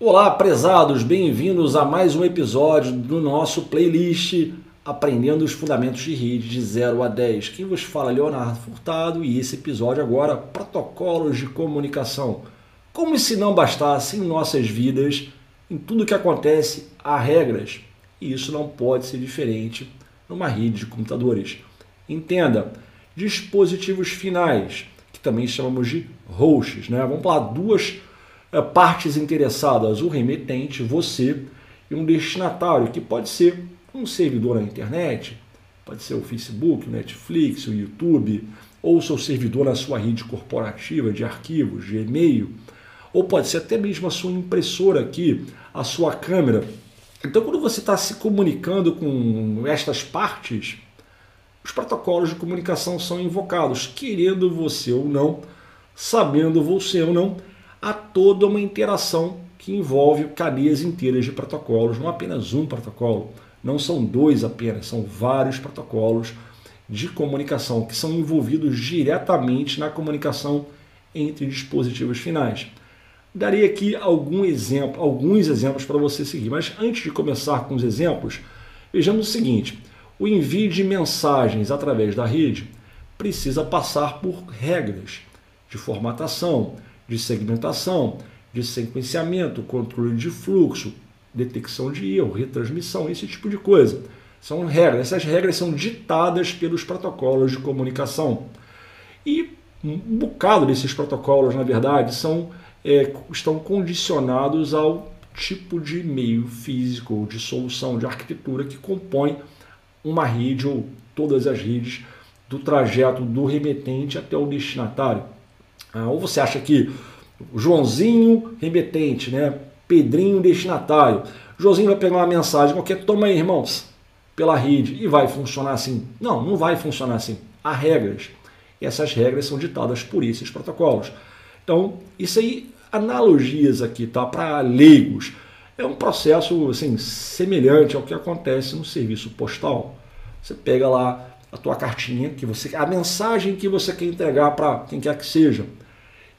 Olá, prezados, bem-vindos a mais um episódio do nosso playlist Aprendendo os Fundamentos de Rede de 0 a 10. Quem vos fala é Leonardo Furtado e esse episódio agora, Protocolos de Comunicação. Como se não bastasse em nossas vidas, em tudo que acontece, há regras. E isso não pode ser diferente numa rede de computadores. Entenda, dispositivos finais, que também chamamos de hosts. Né? Vamos falar duas partes interessadas, o remetente, você, e um destinatário, que pode ser um servidor na internet, pode ser o Facebook, o Netflix, o YouTube, ou seu servidor na sua rede corporativa de arquivos, de e-mail, ou pode ser até mesmo a sua impressora aqui, a sua câmera. Então, quando você está se comunicando com estas partes, os protocolos de comunicação são invocados, querendo você ou não, sabendo você ou não, há toda uma interação que envolve cadeias inteiras de protocolos, não apenas um protocolo. Não são dois apenas, são vários protocolos de comunicação que são envolvidos diretamente na comunicação entre dispositivos finais. Darei aqui algum exemplo, alguns exemplos para você seguir, mas antes de começar com os exemplos, vejamos o seguinte: o envio de mensagens através da rede precisa passar por regras de formatação, de segmentação, de sequenciamento, controle de fluxo, detecção de erro, retransmissão, esse tipo de coisa. São regras. Essas regras são ditadas pelos protocolos de comunicação. E um bocado desses protocolos, na verdade, são, é, estão condicionados ao tipo de meio físico ou de solução de arquitetura que compõe uma rede ou todas as redes do trajeto do remetente até o destinatário. Ah, ou você acha que Joãozinho remetente, né? Pedrinho destinatário. Joãozinho vai pegar uma mensagem qualquer, toma aí, irmãos, pela rede, e vai funcionar assim. Não, não vai funcionar assim. Há regras. E essas regras são ditadas por esses protocolos. Então, isso aí, analogias aqui, tá? Para leigos. É um processo assim, semelhante ao que acontece no serviço postal. Você pega lá a tua cartinha, que você, a mensagem que você quer entregar para quem quer que seja.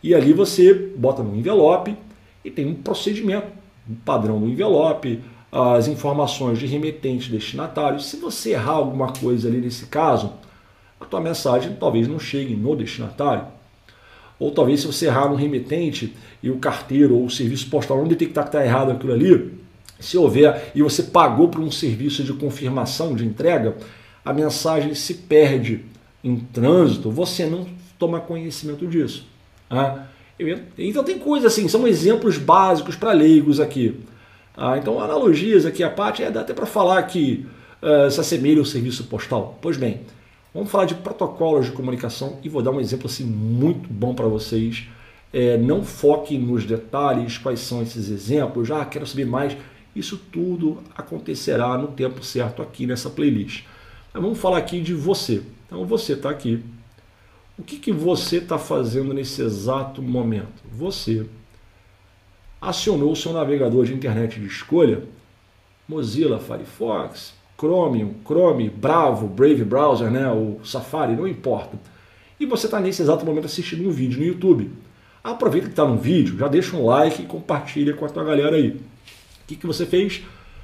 E ali você bota no envelope e tem um procedimento, um padrão do envelope, as informações de remetente destinatário. Se você errar alguma coisa ali nesse caso, a tua mensagem talvez não chegue no destinatário. Ou talvez se você errar no remetente e o carteiro ou o serviço postal não detectar que está errado aquilo ali, se houver e você pagou por um serviço de confirmação de entrega, a mensagem se perde em trânsito, você não toma conhecimento disso. Ah, então tem coisas assim, são exemplos básicos para leigos aqui. Ah, então analogias aqui a parte é dá até para falar que uh, se assemelha ao serviço postal. Pois bem, vamos falar de protocolos de comunicação e vou dar um exemplo assim muito bom para vocês. É, não foque nos detalhes, quais são esses exemplos. Ah, quero saber mais. Isso tudo acontecerá no tempo certo aqui nessa playlist. Mas vamos falar aqui de você. Então você está aqui o que, que você está fazendo nesse exato momento? Você acionou o seu navegador de internet de escolha, Mozilla, Firefox, Chromium, Chrome, Bravo, Brave Browser, né, o Safari, não importa. E você está nesse exato momento assistindo um vídeo no YouTube. Aproveita que está no vídeo, já deixa um like e compartilha com a tua galera aí. O que, que você fez?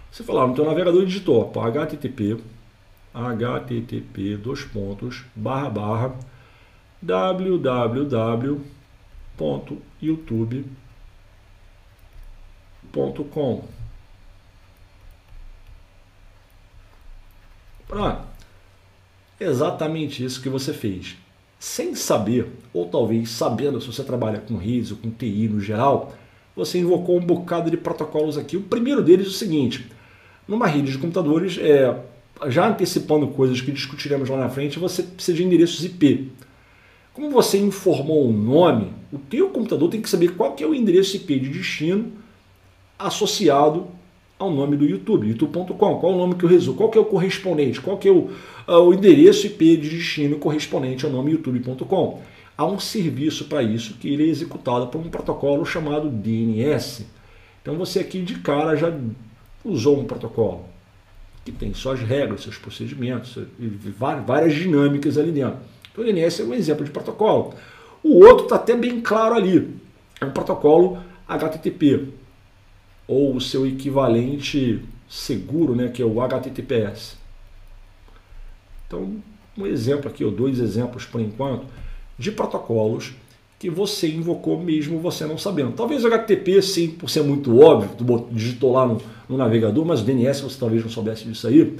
Você foi lá no teu navegador digitou http http dois pontos barra barra www.youtube.com. Pronto. Exatamente isso que você fez. Sem saber, ou talvez sabendo se você trabalha com redes ou com TI no geral, você invocou um bocado de protocolos aqui. O primeiro deles é o seguinte: numa rede de computadores, é, já antecipando coisas que discutiremos lá na frente, você precisa de endereços IP. Como você informou o nome, o teu computador tem que saber qual que é o endereço IP de destino associado ao nome do YouTube, youtube.com, qual é o nome que eu resumo, qual que é o correspondente, qual que é o, uh, o endereço IP de destino correspondente ao nome youtube.com. Há um serviço para isso que ele é executado por um protocolo chamado DNS. Então você aqui de cara já usou um protocolo que tem suas regras, seus procedimentos, várias dinâmicas ali dentro. Então o DNS é um exemplo de protocolo. O outro está até bem claro ali. É um protocolo HTTP. ou o seu equivalente seguro, né, que é o HTTPS. Então, um exemplo aqui, ou dois exemplos por enquanto, de protocolos que você invocou mesmo você não sabendo. Talvez o HTTP, sim, por ser muito óbvio, digitou lá no, no navegador, mas o DNS você talvez não soubesse disso aí.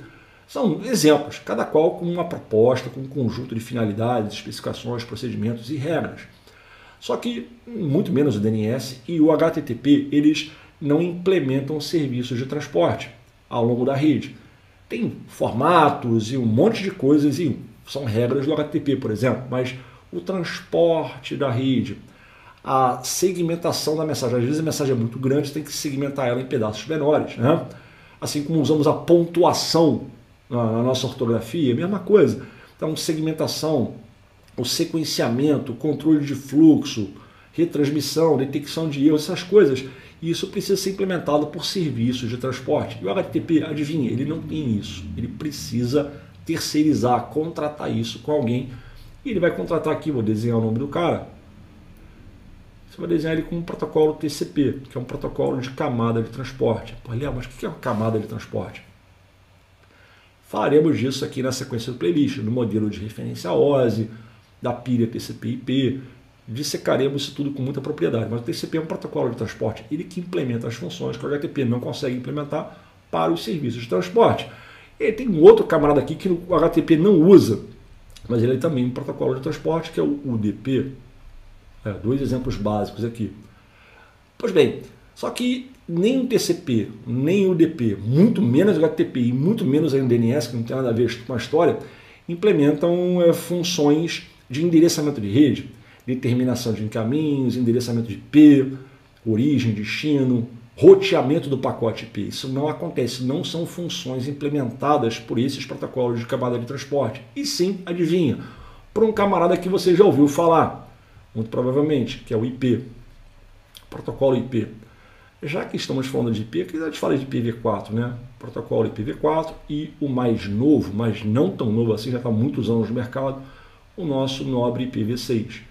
São exemplos, cada qual com uma proposta, com um conjunto de finalidades, especificações, procedimentos e regras. Só que muito menos o DNS e o HTTP, eles não implementam serviços de transporte ao longo da rede. Tem formatos e um monte de coisas e são regras do HTTP, por exemplo, mas o transporte da rede, a segmentação da mensagem. Às vezes a mensagem é muito grande, tem que segmentar ela em pedaços menores. Né? Assim como usamos a pontuação na nossa ortografia, a mesma coisa. Então, segmentação, o sequenciamento, o controle de fluxo, retransmissão, detecção de erros, essas coisas. Isso precisa ser implementado por serviços de transporte. E o HTTP, adivinha, ele não tem isso. Ele precisa terceirizar, contratar isso com alguém e ele vai contratar aqui, vou desenhar o nome do cara. Você vai desenhar ele com um protocolo TCP, que é um protocolo de camada de transporte. Pô, Léo, mas o que é uma camada de transporte? Falaremos disso aqui na sequência do playlist, no modelo de referência OSI, da pilha TCP/IP. Dissecaremos isso tudo com muita propriedade. Mas o TCP é um protocolo de transporte, ele que implementa as funções que o HTTP não consegue implementar para os serviços de transporte. E tem um outro camarada aqui que o HTTP não usa, mas ele é também um protocolo de transporte, que é o UDP. É, dois exemplos básicos aqui. Pois bem, só que nem o TCP, nem o UDP, muito menos o HTTP e muito menos o DNS, que não tem nada a ver com a história, implementam é, funções de endereçamento de rede, determinação de caminhos, endereçamento de IP, origem, destino, roteamento do pacote IP. Isso não acontece, não são funções implementadas por esses protocolos de camada de transporte. E sim, adivinha, por um camarada que você já ouviu falar, muito provavelmente, que é o IP, protocolo IP. Já que estamos falando de IP, aqui a gente fala de IPv4, né? Protocolo IPv4 e o mais novo, mas não tão novo assim, já está há muitos anos no mercado, o nosso nobre IPv6.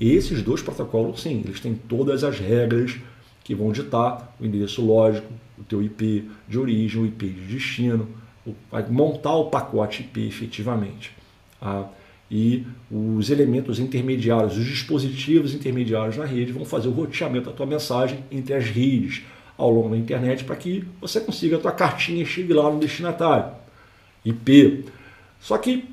Esses dois protocolos, sim, eles têm todas as regras que vão ditar o endereço lógico, o teu IP de origem, o IP de destino, vai montar o pacote IP efetivamente. Tá? E os elementos intermediários, os dispositivos intermediários na rede vão fazer o roteamento da tua mensagem entre as redes ao longo da internet para que você consiga a tua cartinha chegue lá no destinatário. IP. Só que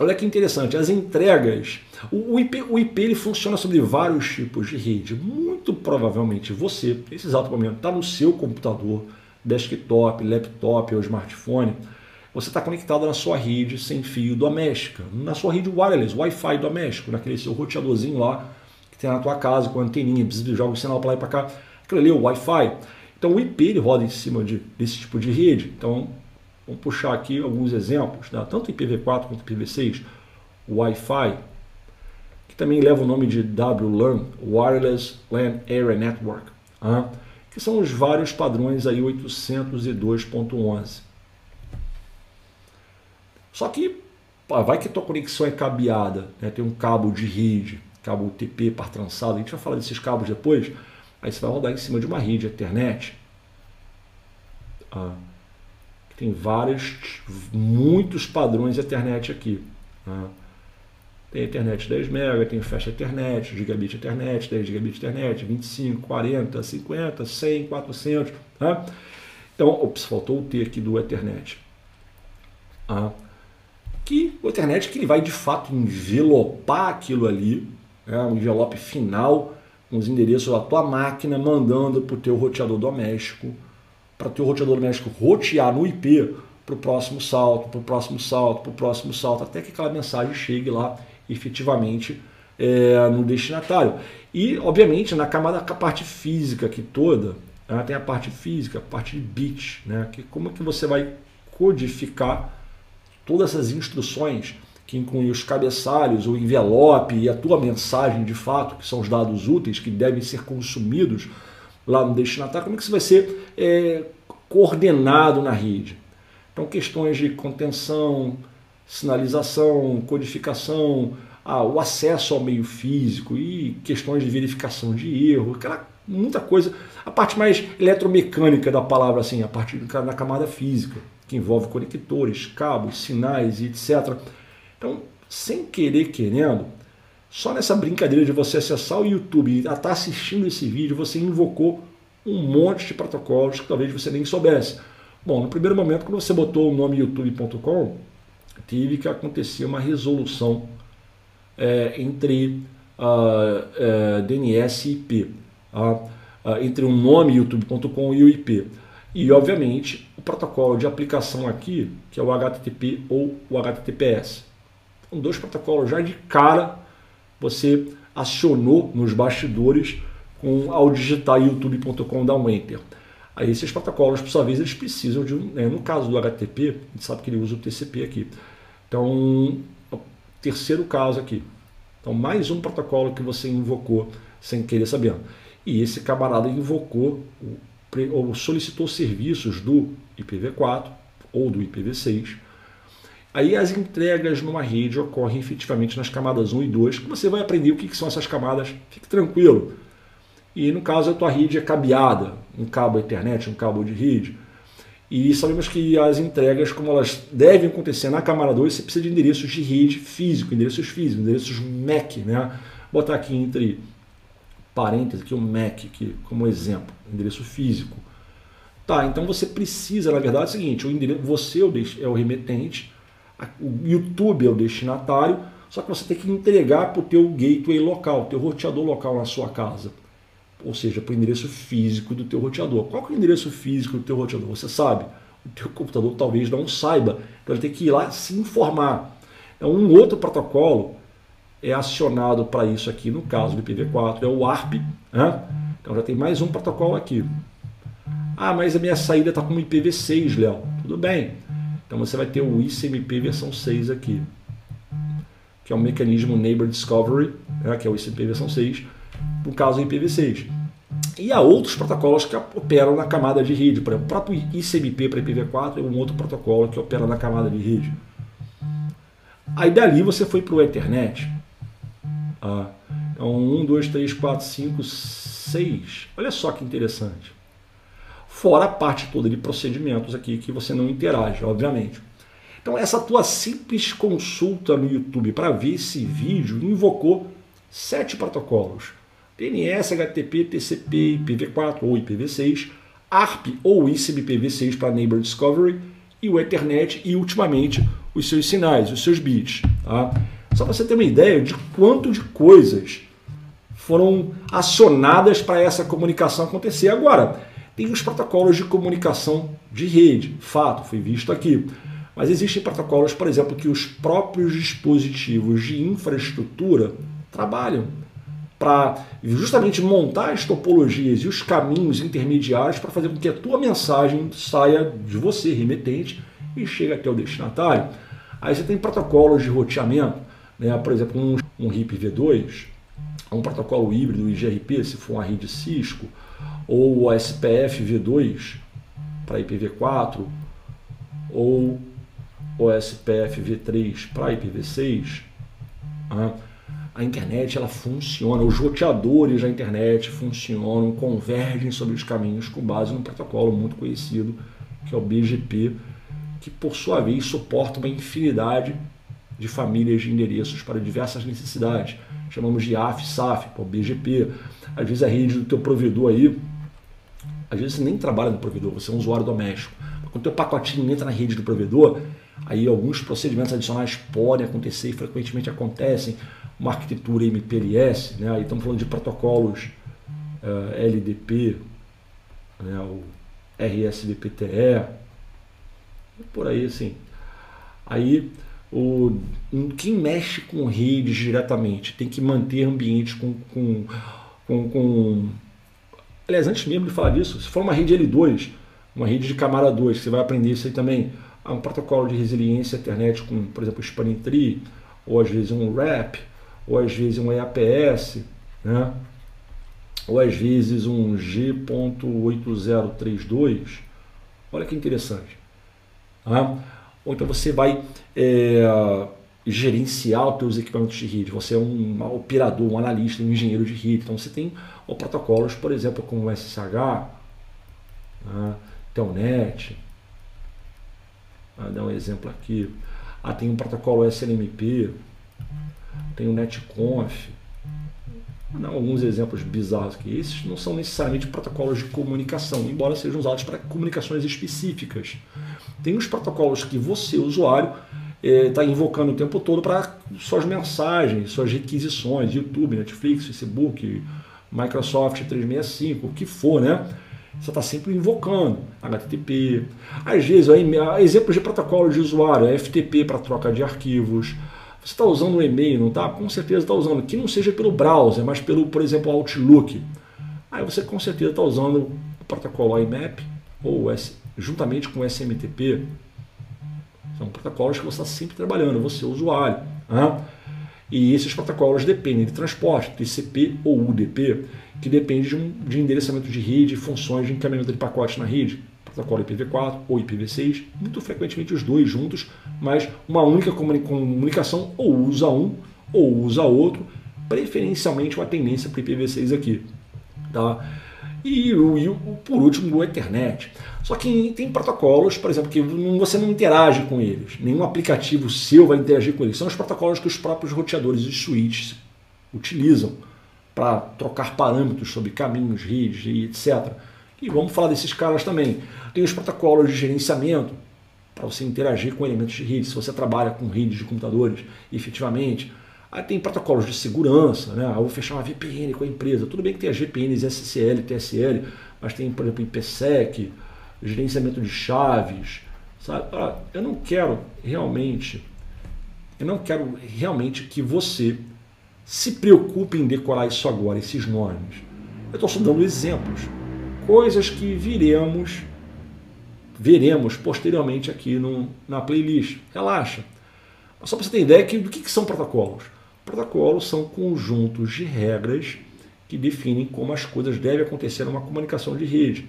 Olha que interessante, as entregas. O IP, o IP ele funciona sobre vários tipos de rede. Muito provavelmente você, nesse exato momento, está no seu computador, desktop, laptop ou smartphone. Você está conectado na sua rede sem fio doméstica, na sua rede wireless, Wi-Fi doméstico, naquele seu roteadorzinho lá que tem na tua casa com anteninha, precisa jogar o sinal para lá e para cá. Aquilo ali é o Wi-Fi. Então o IP ele roda em cima de, desse tipo de rede. Então Vamos puxar aqui alguns exemplos, né? tanto IPv4 quanto IPv6, o Wi-Fi, que também leva o nome de WLAN, Wireless LAN Area Network, né? que são os vários padrões aí 802.11. Só que vai que tua conexão é cabeada, né? tem um cabo de rede, cabo UTP par trançado, a gente vai falar desses cabos depois, aí você vai rodar em cima de uma rede Ethernet. Ah tem vários, muitos padrões Ethernet aqui. Né? Tem Ethernet 10 MB, tem Fast Ethernet, Gigabit Ethernet, 10 Gigabit Ethernet, 25, 40, 50, 100, 400. Né? Então, ops, faltou o T aqui do Ethernet. Ah, que o Ethernet que ele vai de fato envelopar aquilo ali, né? um envelope final com os endereços da tua máquina, mandando para o teu roteador doméstico para o roteador doméstico rotear no IP para o próximo salto, para o próximo salto, para o próximo salto, até que aquela mensagem chegue lá efetivamente é, no destinatário. E, obviamente, na camada, a parte física aqui toda, né, tem a parte física, a parte de bit, né, que como é que você vai codificar todas essas instruções que incluem os cabeçalhos, o envelope e a tua mensagem de fato, que são os dados úteis que devem ser consumidos lá no destinatário, como é que isso vai ser é, coordenado na rede? Então, questões de contenção, sinalização, codificação, ah, o acesso ao meio físico e questões de verificação de erro, aquela muita coisa. A parte mais eletromecânica da palavra, assim, a parte da camada física, que envolve conectores, cabos, sinais e etc. Então, sem querer querendo, só nessa brincadeira de você acessar o YouTube e estar tá assistindo esse vídeo, você invocou um monte de protocolos que talvez você nem soubesse. Bom, no primeiro momento, quando você botou o nome youtube.com, teve que acontecer uma resolução é, entre uh, uh, DNS e IP, uh, entre o nome youtube.com e o IP. E, obviamente, protocolo de aplicação aqui, que é o HTTP ou o HTTPS. São dois protocolos já de cara você acionou nos bastidores com ao digitar youtube.com dar um enter. Aí esses protocolos, por sua vez, eles precisam de um, né, no caso do HTTP, a gente sabe que ele usa o TCP aqui. Então, terceiro caso aqui. Então, mais um protocolo que você invocou sem querer saber. E esse camarada invocou ou solicitou serviços do IPv4 ou do IPv6. Aí as entregas numa rede ocorrem efetivamente nas camadas 1 e 2, que você vai aprender o que são essas camadas, fique tranquilo. E no caso a tua rede é cabeada, um cabo Ethernet, um cabo de rede. E sabemos que as entregas, como elas devem acontecer na camada 2, você precisa de endereços de rede físico, endereços físicos, endereços MAC, né? Botar aqui entre parênteses aqui o MAC aqui, como exemplo, endereço físico. Tá, então você precisa, na verdade, é o seguinte, o endereço, você é o é remetente, o YouTube é o destinatário, só que você tem que entregar para o teu gateway local, teu roteador local na sua casa ou seja, para o endereço físico do teu roteador. Qual é o endereço físico do teu roteador? Você sabe. O teu computador talvez não saiba, então ele tem que ir lá se informar. Então, um outro protocolo é acionado para isso aqui, no caso do IPv4, é o ARP. Né? Então já tem mais um protocolo aqui. Ah, mas a minha saída está com IPv6, Léo. Tudo bem. Então você vai ter o ICMP versão 6 aqui, que é o mecanismo Neighbor Discovery, né? que é o ICMP versão 6 no caso IPv6. E há outros protocolos que operam na camada de rede, por exemplo, o próprio ICMP para IPv4 é um outro protocolo que opera na camada de rede. Aí dali você foi para o Ethernet. Ah, então, 1, 2, 3, 4, 5, 6. Olha só que interessante. Fora a parte toda de procedimentos aqui que você não interage, obviamente. Então, essa tua simples consulta no YouTube para ver esse vídeo invocou sete protocolos. DNS, HTTP, TCP, IPv4 ou IPv6, ARP ou ICMPv6 para Neighbor Discovery e o Ethernet e, ultimamente, os seus sinais, os seus bits. Tá? Só para você ter uma ideia de quanto de coisas foram acionadas para essa comunicação acontecer. Agora, tem os protocolos de comunicação de rede, fato, foi visto aqui. Mas existem protocolos, por exemplo, que os próprios dispositivos de infraestrutura trabalham para justamente montar as topologias e os caminhos intermediários para fazer com que a tua mensagem saia de você, remetente, e chegue até o destinatário. Aí você tem protocolos de roteamento, né? por exemplo, um, um RIP V2, um protocolo híbrido IGRP, se for uma rede Cisco, ou o SPF V2 para IPv4, ou o SPF V3 para IPv6. Né? a internet ela funciona, os roteadores da internet funcionam, convergem sobre os caminhos com base num protocolo muito conhecido, que é o BGP, que por sua vez suporta uma infinidade de famílias de endereços para diversas necessidades. Chamamos de AF, SAF, BGP. Às vezes a rede do teu provedor aí, às vezes você nem trabalha no provedor, você é um usuário doméstico. Quando o teu pacotinho entra na rede do provedor, aí alguns procedimentos adicionais podem acontecer e frequentemente acontecem uma arquitetura MPLS, né? aí estamos falando de protocolos uh, eh, LDP, né? o RSVPTE, por aí assim. Aí o, quem mexe com redes diretamente tem que manter ambiente com, com, com, com Aliás, antes mesmo de falar disso, se for uma rede L2, uma rede de camada 2, você vai aprender isso aí também. Há um protocolo de resiliência internet com, por exemplo, o Spanning Tree, ou às vezes um RAP, ou às vezes um EAPS, né? ou às vezes um G.8032. Olha que interessante. Tá? Ou então você vai é, gerenciar os teus equipamentos de rede. Você é um operador, um analista, um engenheiro de rede. Então você tem protocolos, por exemplo, como o SSH, né, Telnet. Vou dar um exemplo aqui. Ah, tem um protocolo SNMP, tem o NetConf. Alguns exemplos bizarros aqui. Esses não são necessariamente protocolos de comunicação, embora sejam usados para comunicações específicas. Tem os protocolos que você, usuário, está é, invocando o tempo todo para suas mensagens, suas requisições, YouTube, Netflix, Facebook, Microsoft 365, o que for, né? Você está sempre invocando HTTP. Às vezes, exemplos de protocolo de usuário, FTP para troca de arquivos. Você está usando o e-mail, não está? Com certeza está usando. Que não seja pelo browser, mas pelo, por exemplo, Outlook. Aí você com certeza está usando o protocolo IMAP ou juntamente com o SMTP são protocolos que você está sempre trabalhando, você usuário. Né? E esses protocolos dependem de transporte, TCP ou UDP, que depende de, um, de endereçamento de rede, funções de encaminhamento de pacotes na rede, protocolo IPv4 ou IPv6, muito frequentemente os dois juntos, mas uma única comunicação ou usa um ou usa outro, preferencialmente uma tendência para IPv6 aqui. Tá? E, e, por último o Ethernet. Só que tem protocolos, por exemplo, que você não interage com eles. Nenhum aplicativo seu vai interagir com eles. São os protocolos que os próprios roteadores e switches utilizam para trocar parâmetros sobre caminhos, redes e etc. E vamos falar desses caras também. Tem os protocolos de gerenciamento para você interagir com elementos de rede. Se você trabalha com redes de computadores, efetivamente Aí tem protocolos de segurança, né? Eu vou fechar uma VPN com a empresa. Tudo bem que tem as VPNs SSL, TSL, mas tem, por exemplo, IPsec, gerenciamento de chaves, sabe? Ah, eu não quero realmente, eu não quero realmente que você se preocupe em decorar isso agora, esses nomes. Eu estou só dando exemplos, coisas que viremos, veremos posteriormente aqui no, na playlist. Relaxa. Só para você ter ideia do que, que são protocolos. Protocolos são conjuntos de regras que definem como as coisas devem acontecer numa comunicação de rede.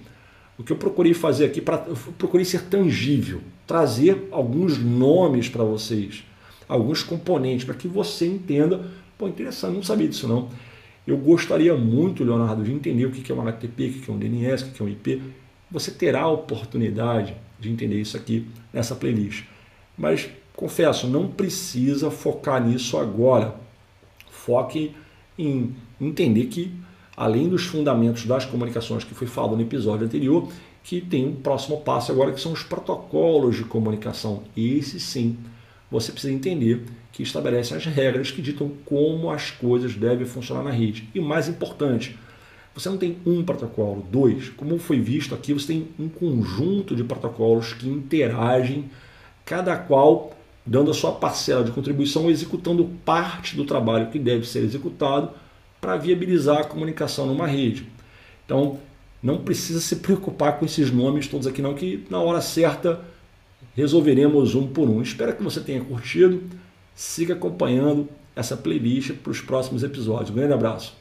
O que eu procurei fazer aqui, pra, procurei ser tangível, trazer alguns nomes para vocês, alguns componentes, para que você entenda. Pô, interessante, não sabia disso não. Eu gostaria muito, Leonardo, de entender o que é um HTTP, o que é um DNS, o que é um IP. Você terá a oportunidade de entender isso aqui nessa playlist. Mas, confesso, não precisa focar nisso agora foque em entender que, além dos fundamentos das comunicações que foi falado no episódio anterior, que tem um próximo passo agora que são os protocolos de comunicação. Esse sim, você precisa entender que estabelecem as regras que ditam como as coisas devem funcionar na rede. E mais importante, você não tem um protocolo, dois. Como foi visto aqui, você tem um conjunto de protocolos que interagem, cada qual dando a sua parcela de contribuição, executando parte do trabalho que deve ser executado para viabilizar a comunicação numa rede. Então, não precisa se preocupar com esses nomes todos aqui não, que na hora certa resolveremos um por um. Espero que você tenha curtido. Siga acompanhando essa playlist para os próximos episódios. Um grande abraço.